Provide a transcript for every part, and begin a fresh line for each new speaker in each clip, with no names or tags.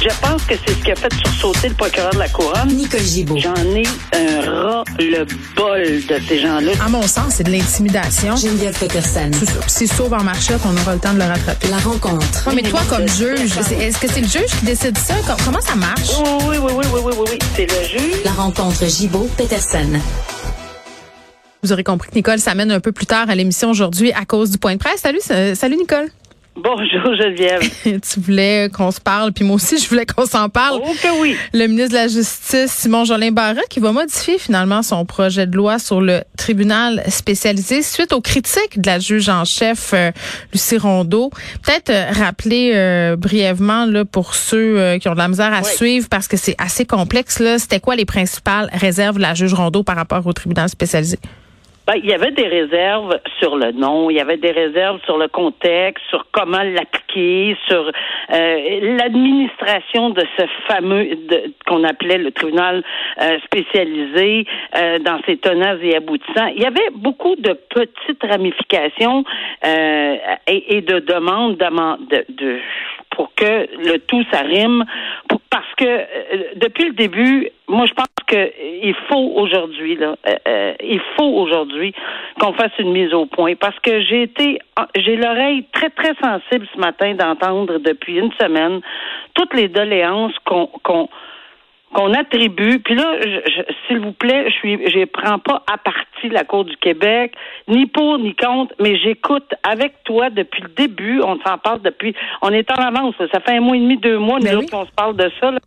Je pense que c'est ce qui a fait sursauter le procureur de la Couronne.
Nicole Gibault.
J'en ai un ras le bol de ces gens-là.
À mon sens, c'est de l'intimidation.
Geneviève Peterson.
C'est sauve en marchette, on aura le temps de le rattraper.
La rencontre.
Ouais, mais toi, comme juge, est-ce que c'est le juge qui décide ça? Com- Comment ça marche?
Oui, oui, oui, oui, oui, oui, oui, oui. C'est le juge.
La rencontre Gibault-Peterson.
Vous aurez compris que Nicole s'amène un peu plus tard à l'émission aujourd'hui à cause du point de presse. Salut, euh, salut Nicole.
Bonjour, Geneviève.
tu voulais qu'on se parle, puis moi aussi, je voulais qu'on s'en parle.
Oh que oui.
Le ministre de la Justice, Simon Jolin Barra, qui va modifier finalement son projet de loi sur le tribunal spécialisé suite aux critiques de la juge en chef euh, Lucie Rondeau. Peut-être euh, rappeler euh, brièvement là pour ceux qui ont de la misère à
Oui.
suivre parce que c'est assez complexe là, c'était quoi les principales réserves de la juge Rondeau par rapport au tribunal spécialisé?
Ben, il y avait des réserves sur le nom, il y avait des réserves sur le contexte, sur comment l'appliquer, sur euh, l'administration de ce fameux de- qu'on appelait le tribunal euh, spécialisé euh, dans ses tenants et aboutissants. Il y avait beaucoup de petites ramifications euh, et, et de demandes de, de pour que le tout s'arrime. Pour- parce que euh, depuis le début, moi je pense que euh, faut aujourd'hui là, euh, euh, il faut aujourd'hui qu'on fasse une mise au point. Parce que j'ai été j'ai l'oreille très très sensible ce matin d'entendre depuis une semaine toutes les doléances qu'on qu'on qu'on attribue. Puis là, s'il vous plaît, je suis, je prends pas à partie la Cour du Québec, ni pour ni contre, mais j'écoute avec toi depuis le début. On s'en parle depuis, on est en avance. là. Ça fait un mois et demi, deux mois, nous
Ben
autres,
oui.
qu'on se parle de ça. là.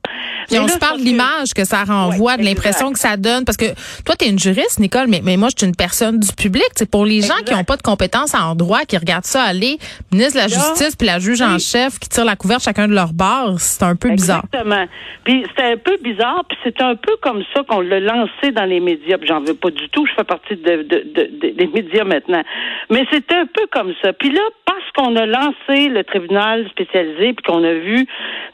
Mais
on
là,
se parle de
c'est que-
l'image que ça renvoie,
Ouais,
de l'impression que ça donne. Parce que toi, tu es une juriste, Nicole, mais, mais moi, je suis une personne du public. C'est pour les gens qui n'ont pas de compétences en droit, qui regardent ça aller, ministre de la Justice puis la juge en chef qui tire la couverte chacun de leur bord, c'est un peu bizarre.
Exactement. Puis c'était un peu bizarre, puis c'est un peu comme ça qu'on l'a lancé dans les médias. J'en veux pas du tout, je fais partie de, de- de- de- des médias maintenant. Mais c'était un peu comme ça. Puis là, parce qu'on a lancé le tribunal spécialisé, puis qu'on a vu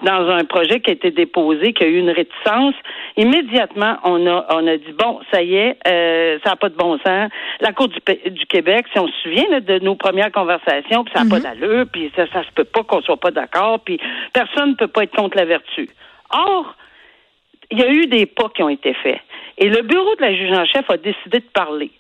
dans un projet qui a été déposé, qu'il y a eu une réticence, immédiatement, on a, on a dit, bon, ça y est, euh, ça n'a pas de bon sens. La Cour du, du Québec, si on se souvient là, de nos premières conversations, puis ça n'a pas d'allure, puis ça, ça se peut pas qu'on soit pas d'accord, puis personne ne peut pas être contre la vertu. Or, il y a eu des pas qui ont été faits. Et le bureau de la juge en chef a décidé de parler,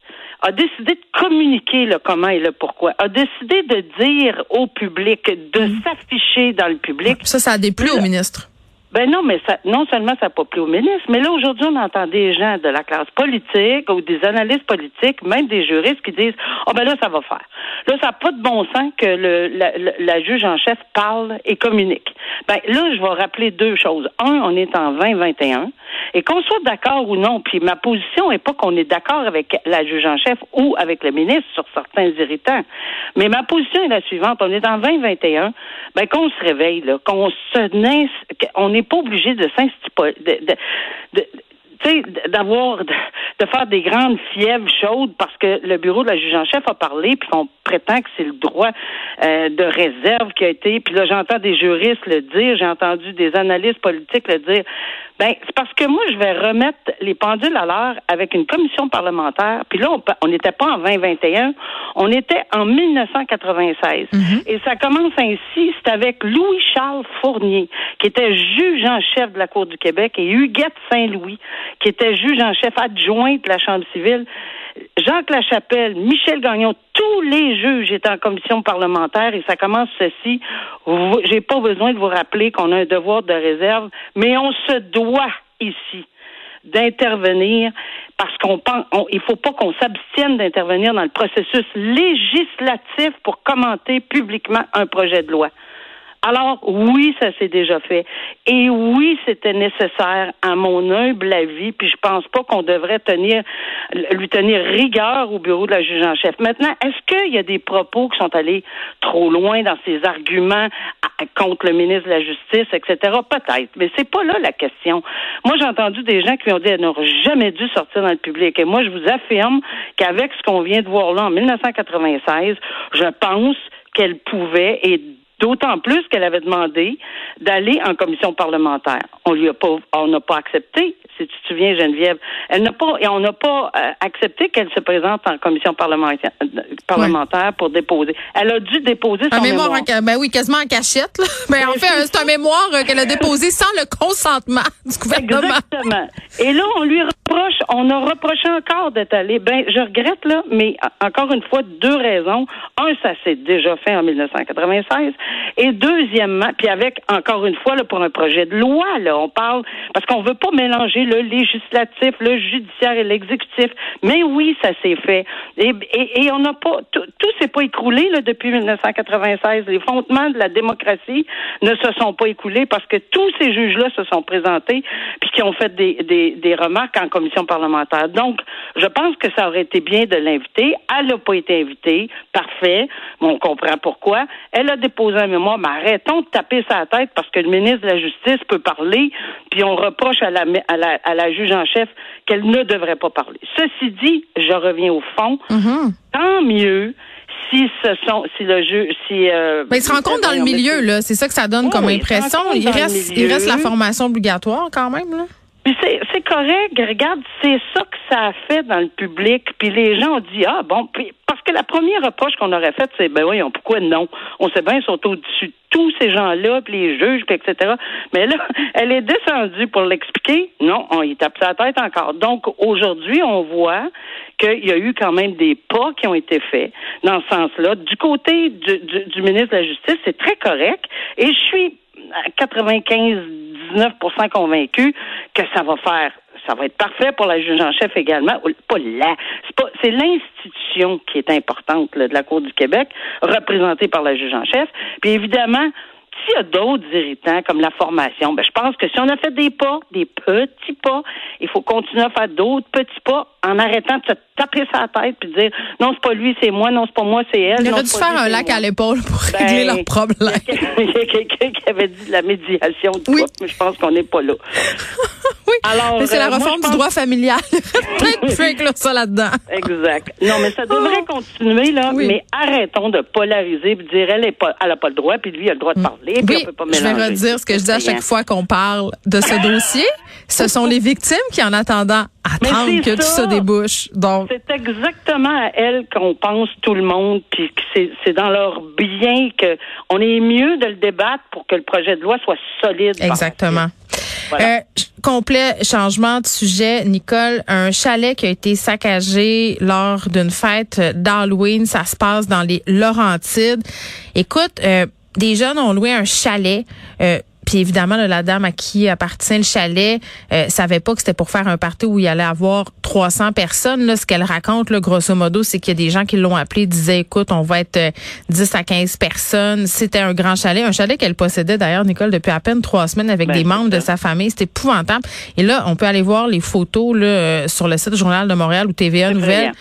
a décidé de communiquer le comment et le pourquoi, a décidé de dire au public, de s'afficher dans le public.
Ça, ça a déplu au ministre.
Ben non, mais ça, non seulement ça n'a pas plu au ministre, mais là, aujourd'hui, on entend des gens de la classe politique ou des analystes politiques, même des juristes qui disent Oh ben là, ça va faire. Là, ça n'a pas de bon sens que le, la, la- la juge en chef parle et communique. Ben là, je vais rappeler deux choses. Un, on est en 2021. Et qu'on soit d'accord ou non, puis ma position n'est pas qu'on est d'accord avec la juge en chef ou avec le ministre sur certains irritants. Mais ma position est la suivante. On est en 2021. Ben, qu'on se réveille, là, qu'on se naisse, qu'on n'est pas obligé de s'instipuler, de, de, d'avoir, de, de faire des grandes fièvres chaudes parce que le bureau de la juge en chef a parlé puis qu'on prétend que c'est le droit euh, de réserve qui a été. Puis là, j'entends des juristes le dire, j'ai entendu des analystes politiques le dire. Ben, c'est parce que moi, je vais remettre les pendules à l'heure avec une commission parlementaire. Puis là, on n'était pas en 2021, on était en 1996. Et ça commence ainsi, c'est avec Louis-Charles Fournier, qui était juge en chef de la Cour du Québec, et Huguette Saint-Louis, qui était juge en chef adjoint de la Chambre civile. Jacques Lachapelle, Michel Gagnon, tous les juges étaient en commission parlementaire et ça commence ceci. J'ai pas besoin de vous rappeler qu'on a un devoir de réserve, mais on se doit ici d'intervenir parce qu'on pense, il faut pas qu'on s'abstienne d'intervenir dans le processus législatif pour commenter publiquement un projet de loi. Alors, oui, ça s'est déjà fait. Et oui, c'était nécessaire, à mon humble avis, puis je pense pas qu'on devrait tenir, lui tenir rigueur au bureau de la juge en chef. Maintenant, est-ce qu'il y a des propos qui sont allés trop loin dans ses arguments contre le ministre de la Justice, etc.? Peut-être. Mais c'est pas là la question. Moi, j'ai entendu des gens qui ont dit qu'elle n'aurait jamais dû sortir dans le public. Et moi, je vous affirme qu'avec ce qu'on vient de voir là en 1996, je pense qu'elle pouvait et D'autant plus qu'elle avait demandé d'aller en commission parlementaire. On lui a pas, on n'a pas accepté. Si tu te souviens, Geneviève, elle n'a pas, et on n'a pas euh, accepté qu'elle se présente en commission parlementaire, parlementaire pour déposer. Elle a dû déposer son
un mémoire.
mémoire.
ben oui, quasiment en cachette. Là. Ben, en fait, c'est un mémoire euh, qu'elle a déposé sans le consentement du gouvernement.
Exactement. Et là, on lui on a reproché encore d'être allé. Ben, je regrette là, mais encore une fois, deux raisons. Un, ça s'est déjà fait en 1996. Et deuxièmement, puis avec, encore une fois, là, pour un projet de loi, là, on parle, parce qu'on veut pas mélanger le législatif, le judiciaire et l'exécutif. Mais oui, ça s'est fait. Et, et, on n'a pas, tout, s'est pas écroulé, là, depuis 1996. Les fondements de la démocratie ne se sont pas écoulés parce que tous ces juges-là se sont présentés puis qui ont fait des, des, des remarques en commission parlementaire. Donc, je pense que ça aurait été bien de l'inviter. Elle n'a pas été invitée. Parfait. on comprend pourquoi. Elle a déposé un mémoire, mais arrêtons de taper sa tête parce que le ministre de la Justice peut parler, puis on reproche à la, à la, à la juge en chef qu'elle ne devrait pas parler. Ceci dit, je reviens au fond.
Mm-hmm.
Tant mieux si ce sont si le jeu si
euh, ben, il se rencontre dans le milieu là c'est ça que ça donne comme impression il reste il reste la formation obligatoire quand même là
puis c'est correct, regarde, c'est ça que ça a fait dans le public. Puis les gens ont dit ah bon, puis parce que la première reproche qu'on aurait faite, c'est ben oui, pourquoi non? On sait bien, ils sont au-dessus de tous ces gens-là, puis les juges, puis etc. Mais là, elle est descendue pour l'expliquer. Non, on y tape sa tête encore. Donc aujourd'hui, on voit qu'il y a eu quand même des pas qui ont été faits dans ce sens-là. Du côté du, du, du ministre de la Justice, c'est très correct. Et je suis à 95 19% convaincus que ça va faire ça va être parfait pour la juge en chef également. Pas la, c'est l'institution qui est importante de la Cour du Québec, représentée par la juge en chef. Puis évidemment, s'il y a d'autres irritants comme la formation, ben, je pense que si on a fait des pas, des petits pas, il faut continuer à faire d'autres petits pas en arrêtant de se taper sa tête puis de dire non, c'est pas lui, c'est moi, non, c'est pas moi, c'est elle.
Il aurait dû faire un lac à l'épaule pour régler leurs problèmes.
Il y a quelqu'un qui avait dit de la médiation de oui. mais je pense qu'on n'est pas là.
c'est la euh, réforme du droit familial. Plein de trucs là, ça là-dedans.
Exact. Non, mais ça devrait oh. continuer, là, mais arrêtons de polariser et de dire elle n'a pas, pas le droit, puis lui, il a le droit de mm. parler, puis
oui,
on peut pas
mélanger. Je vais redire ce que je dis à chaque fois qu'on parle de ce dossier. Ce sont les victimes qui, en attendant, attendent que tout ça débouche. Donc,
c'est exactement à elles qu'on pense tout le monde, puis c'est dans leur bien que on est mieux de le débattre pour que le projet de loi soit solide.
Exactement. Euh, complet changement de sujet, Nicole. Un chalet qui a été saccagé lors d'une fête d'Halloween. Ça se passe dans les Laurentides. Écoute, euh, des jeunes ont loué un chalet. Euh, puis évidemment, la dame à qui appartient le chalet euh, savait pas que c'était pour faire un party où il allait avoir 300 personnes. Là, ce qu'elle raconte, là, grosso modo, c'est qu'il y a des gens qui l'ont appelé, disaient, écoute, on va être 10 euh, à 15 personnes. C'était un grand chalet, un chalet qu'elle possédait d'ailleurs, Nicole, depuis à peine trois semaines avec ben, des membres de sa famille. C'était épouvantable. Et là, on peut aller voir les photos là, euh, sur le site du Journal de Montréal ou TVA Nouvelle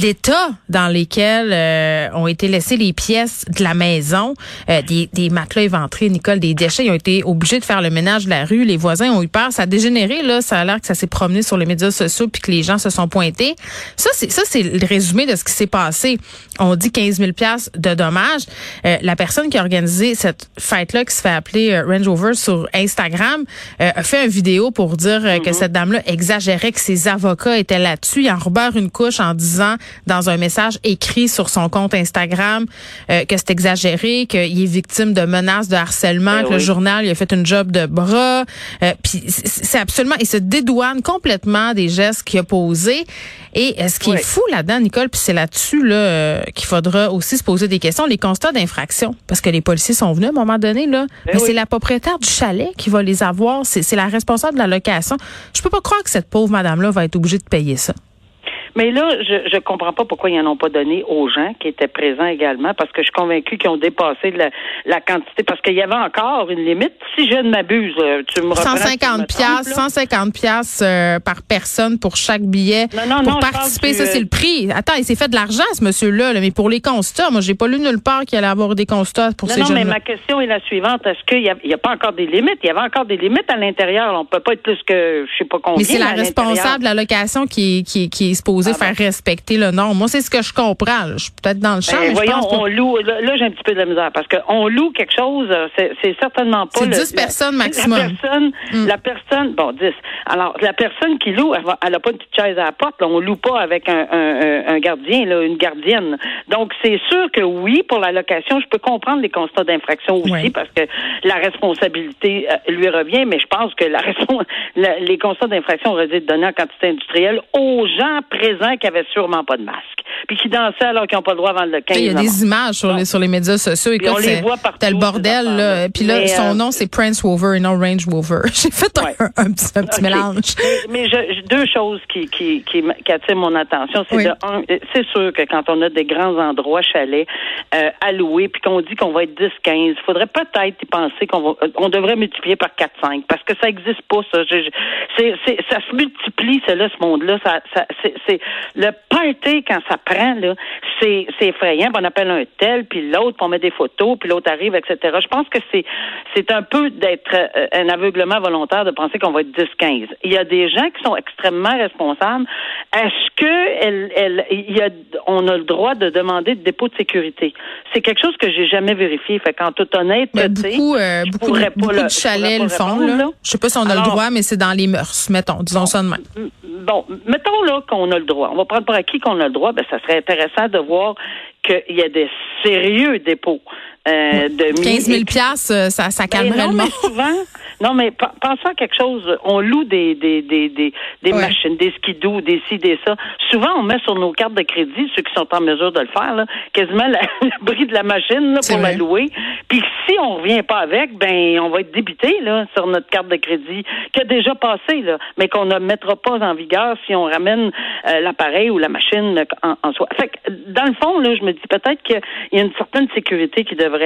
l'état dans lesquels euh, ont été laissées les pièces de la maison, euh, des, des matelas éventrés, Nicole, des déchets, ils ont été obligés de faire le ménage de la rue. Les voisins ont eu peur. Ça a dégénéré, là. Ça a l'air que ça s'est promené sur les médias sociaux puis que les gens se sont pointés. Ça, c'est ça, c'est le résumé de ce qui s'est passé. On dit 15 000 pièces de dommages. Euh, la personne qui a organisé cette fête-là, qui se fait appeler Range Rover sur Instagram, a fait une vidéo pour dire que mm-hmm. cette dame-là exagérait, que ses avocats étaient là-dessus. Il en une couche en disant clairement dans un message écrit sur son compte Instagram euh, que c'est exagéré, qu'il est victime de menaces de harcèlement,
Ben
que le journal il a fait une job de bras. Euh, puis c'est absolument, il se dédouane complètement des gestes qu'il a posés. Et euh, ce qui
Oui.
est fou là-dedans, Nicole, puis c'est là-dessus là qu'il faudra aussi se poser des questions, les constats d'infraction, parce que les policiers sont venus à un moment donné là,
Ben
mais
oui.
c'est la propriétaire du chalet qui va les avoir, c'est la responsable de la location. Je peux pas croire que cette pauvre madame-là va être obligée de payer ça.
Mais là, je je comprends pas pourquoi ils n'en ont pas donné aux gens qui étaient présents également, parce que je suis convaincue qu'ils ont dépassé la, la quantité, parce qu'il y avait encore une limite. Si je ne m'abuse, euh, tu me reprends. si je me
150
trompe,
pièces,
là.
150 pièces euh, par personne pour chaque billet
Non, non,
pour
non,
participer, ça c'est le prix. Attends, il s'est fait de l'argent ce monsieur-là, là, mais pour les constats, moi j'ai pas lu nulle part qu'il allait avoir des constats pour ces
non, mais
jeunes.
ma question est la suivante. Est-ce qu'il n'y a, y a pas encore des limites? Il y avait encore des limites à l'intérieur. On peut pas être plus que, je sais pas combien.
Mais c'est la responsable de la location qui qui qui est supposée
Ah bon.
faire respecter le nom. Moi, c'est ce que je comprends. là. Je suis peut-être dans le champ,
Ben,
mais je
voyons,
pense
on loue. Là, là, j'ai un petit peu de la misère parce qu'on loue quelque chose. euh, C'est, certainement pas.
C'est
le-
10
la-
personnes maximum.
La personne,
Mm.
la personne, bon, 10. Alors, la personne qui loue, elle, va- elle a pas une petite chaise à la porte. Là. On loue pas avec un, un, un- un gardien, là, une gardienne. Donc, c'est sûr que oui, pour la location, je peux comprendre les constats d'infraction aussi
Oui.
parce que la responsabilité euh, lui revient. Mais je pense que la- les constats d'infraction auraient dû être donnés en quantité industrielle aux gens présents qui avaient sûrement pas de masque puis qui dansaient alors qu'ils n'ont pas le droit avant le 15
Il y a des images sur les, sur les médias sociaux.
Puis on
Écoute,
les voit partout,
t'as le bordel. Là. Puis là,
Mais,
son
euh,
nom, c'est Prince Rover et non Range Rover. J'ai fait un,
Ouais.
un petit, un petit
OK.
mélange.
Mais, mais je- je- deux choses qui, qui, qui, attirent mon attention. C'est
Oui.
de un, euh, c'est sûr que quand on a des grands endroits chalets euh, à louer, puis qu'on dit qu'on va être 10-15, il faudrait peut-être y penser qu'on va, euh, on devrait multiplier par 4-5, parce que ça existe pas, ça. Je- je- ça se multiplie, là, ce monde-là. Ça, ça, c'est, le party, quand ça prend, là, c'est, c'est effrayant. Puis On appelle un tel, puis l'autre, puis on met des photos, puis l'autre arrive, etc. Je pense que c'est, c'est un peu d'être euh, un aveuglement volontaire de penser qu'on va être 10-15. Il y a des gens qui sont extrêmement responsables. Est-ce que elle, elle, il y a, on a le droit de demander de dépôt de sécurité? C'est quelque chose que j'ai jamais vérifié. Fait qu'en toute honnêteté,
beaucoup, euh,
je
beaucoup, de,
pas
beaucoup
le-
de
je
chalets le font.
répondre,
Là.
là.
Je sais pas si on a
Alors-
le droit, mais c'est dans les mœurs, mettons. Disons ça de même.
Bon, mettons là qu'on a le droit. On va prendre pour acquis qu'on a le droit. Ben, ça serait intéressant de voir qu'il y a des sérieux dépôts euh, de
15 000
et-
piastres, euh, ça, ça
Ben
calmerait
non,
le
mais
monde.
souvent, non, mais pe- pensons à quelque chose. On loue des des des des, des
Ouais.
machines, des skidoo, des ci, des ça. Souvent, on met sur nos cartes de crédit, ceux qui sont en mesure de le faire, là, quasiment la- le prix de la machine là, pour la louer. Puis si on revient pas avec, ben on va être débité là sur notre carte de crédit qui a déjà passé là, mais qu'on ne mettra pas en vigueur si on ramène euh, l'appareil ou la machine en soi. Fait que, dans le fond là, je me dis peut-être qu'il y a une certaine sécurité qui devrait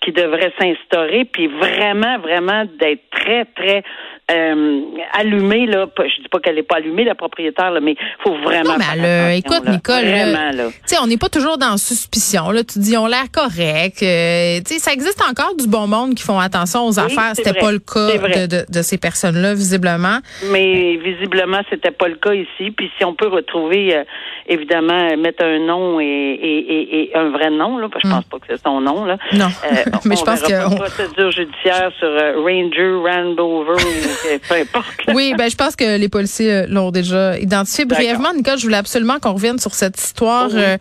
qui devrait s'instaurer, puis vraiment vraiment d'être très très euh, allumée là. Je dis pas qu'elle est pas allumée la propriétaire là, mais faut vraiment.
Non, mais elle, écoute,
là.
Nicole,
vraiment là.
Tu sais, on n'est pas toujours dans suspicion. Là, tu dis, on l'air correct. euh, tu sais, ça existe encore du bon monde qui font attention aux
Oui,
affaires. C'était pas le cas de, de, de ces personnes-là, visiblement.
Mais visiblement, c'était pas le cas ici. Puis si on peut retrouver, euh, évidemment, euh, mettre un nom et, et, et, et un vrai nom, là, parce que je pense pas que c'est son nom, là.
Non.
Euh,
Mais je pense que
de procédure judiciaire sur Ranger, Randover, peu importe. là.
Oui, ben je pense que les policiers euh, l'ont déjà identifié. Brièvement, Nicole, je voulais absolument qu'on revienne sur cette histoire
oui.
euh,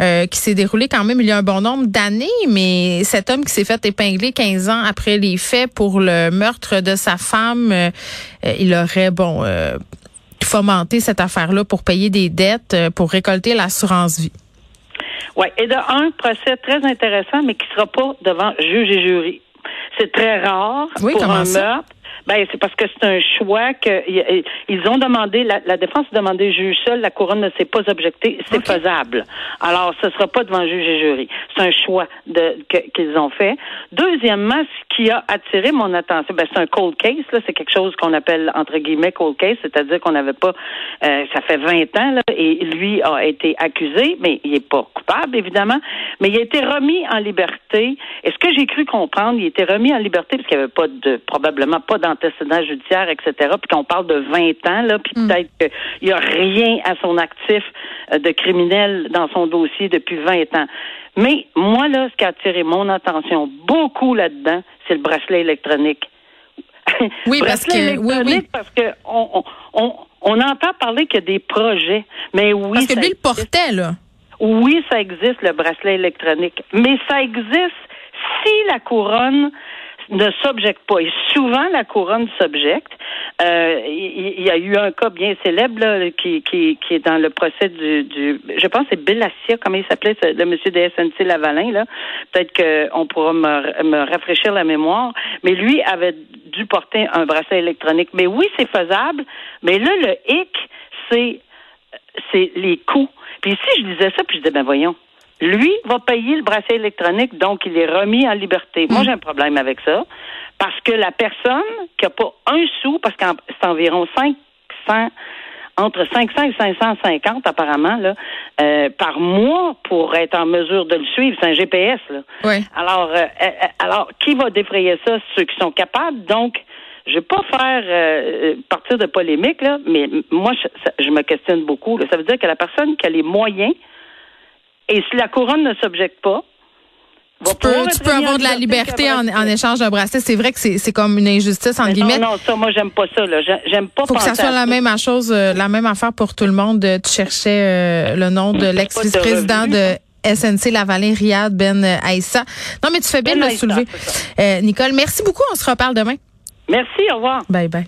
euh, qui s'est déroulée quand même il y a un bon nombre d'années, mais cet homme qui s'est fait épingler 15 ans après les faits pour le meurtre de sa femme, euh, il aurait, bon, euh, fomenté cette affaire-là pour payer des dettes, euh, pour récolter l'assurance vie.
Oui, et de un, procès très intéressant, mais qui sera pas devant juge et jury. C'est très rare
Oui,
pour un
ça?
meurtre. Ben, c'est parce que c'est un choix que y- ils ont demandé, la, la défense a demandé juge seul, la couronne ne s'est pas objectée, c'est faisable. Alors, ce sera pas devant juge et jury. C'est un choix de que- qu'ils ont fait. Deuxièmement, ce qui a attiré mon attention, ben, c'est un cold case, là, c'est quelque chose qu'on appelle entre guillemets cold case, c'est-à-dire qu'on n'avait pas, euh, ça fait 20 ans, là, et lui a été accusé, mais il est pas coupable, évidemment, mais il a été remis en liberté. Et ce que j'ai cru comprendre, il a été remis en liberté parce qu'il n'y avait pas de, probablement pas d'antécédent judiciaire, etc., puis qu'on parle de 20 ans, là, puis peut-être qu'il n'y a rien à son actif euh, de criminel dans son dossier depuis 20 ans. Mais moi, là, ce qui a attiré mon attention beaucoup là-dedans, c'est le bracelet électronique.
Oui, parce
Bracelet
que- oui,
électronique
oui.
parce que on, on, on, On entend parler qu'il y a des projets, mais oui.
Parce que lui le portait, là.
Oui, ça existe, le bracelet électronique. Mais ça existe si la couronne ne s'objecte pas. Et souvent, la couronne s'objecte. Euh, il y, a eu un cas bien célèbre là, qui, qui, qui, est dans le procès du, du je pense c'est Bellacia, comment il s'appelait, le monsieur de SNC Lavalin. Là. Peut-être qu'on pourra me, me rafraîchir la mémoire. Mais lui avait dû porter un bracelet électronique. Mais oui, c'est faisable. Mais là, le hic, c'est c'est les coûts. Puis ici, je disais ça, puis je disais, ben voyons, lui va payer le bracelet électronique, donc il est remis en liberté. Moi, hmm. j'ai un problème avec ça, parce que la personne qui n'a pas un sou, parce que c'est environ 500 entre 500 et 550 apparemment là, euh, par mois pour être en mesure de le suivre. C'est un GPS. Là.
Oui.
Alors, euh, euh, alors, qui va défrayer ça? Ceux qui sont capables. Donc, je vais pas faire partir de polémique, là, mais moi, je, me questionne beaucoup. Ça veut dire que la personne qui a les moyens et si la couronne ne s'objecte pas,
tu peux, tu peux avoir de la liberté en, en échange d'un bracelet. C'est vrai que c'est comme une injustice, entre guillemets.
Non, non, ça, moi, j'aime pas ça. J'aime pas
Faut que ça soit la même chose, euh, la même affaire pour tout le monde. Tu cherchais euh, le nom de l'ex-vice-président de SNC Lavalin, Riyad Ben Aïssa. Non, mais tu fais bien de le soulever. Euh, Nicole, merci beaucoup. On se reparle demain.
Merci, au revoir.
Bye bye.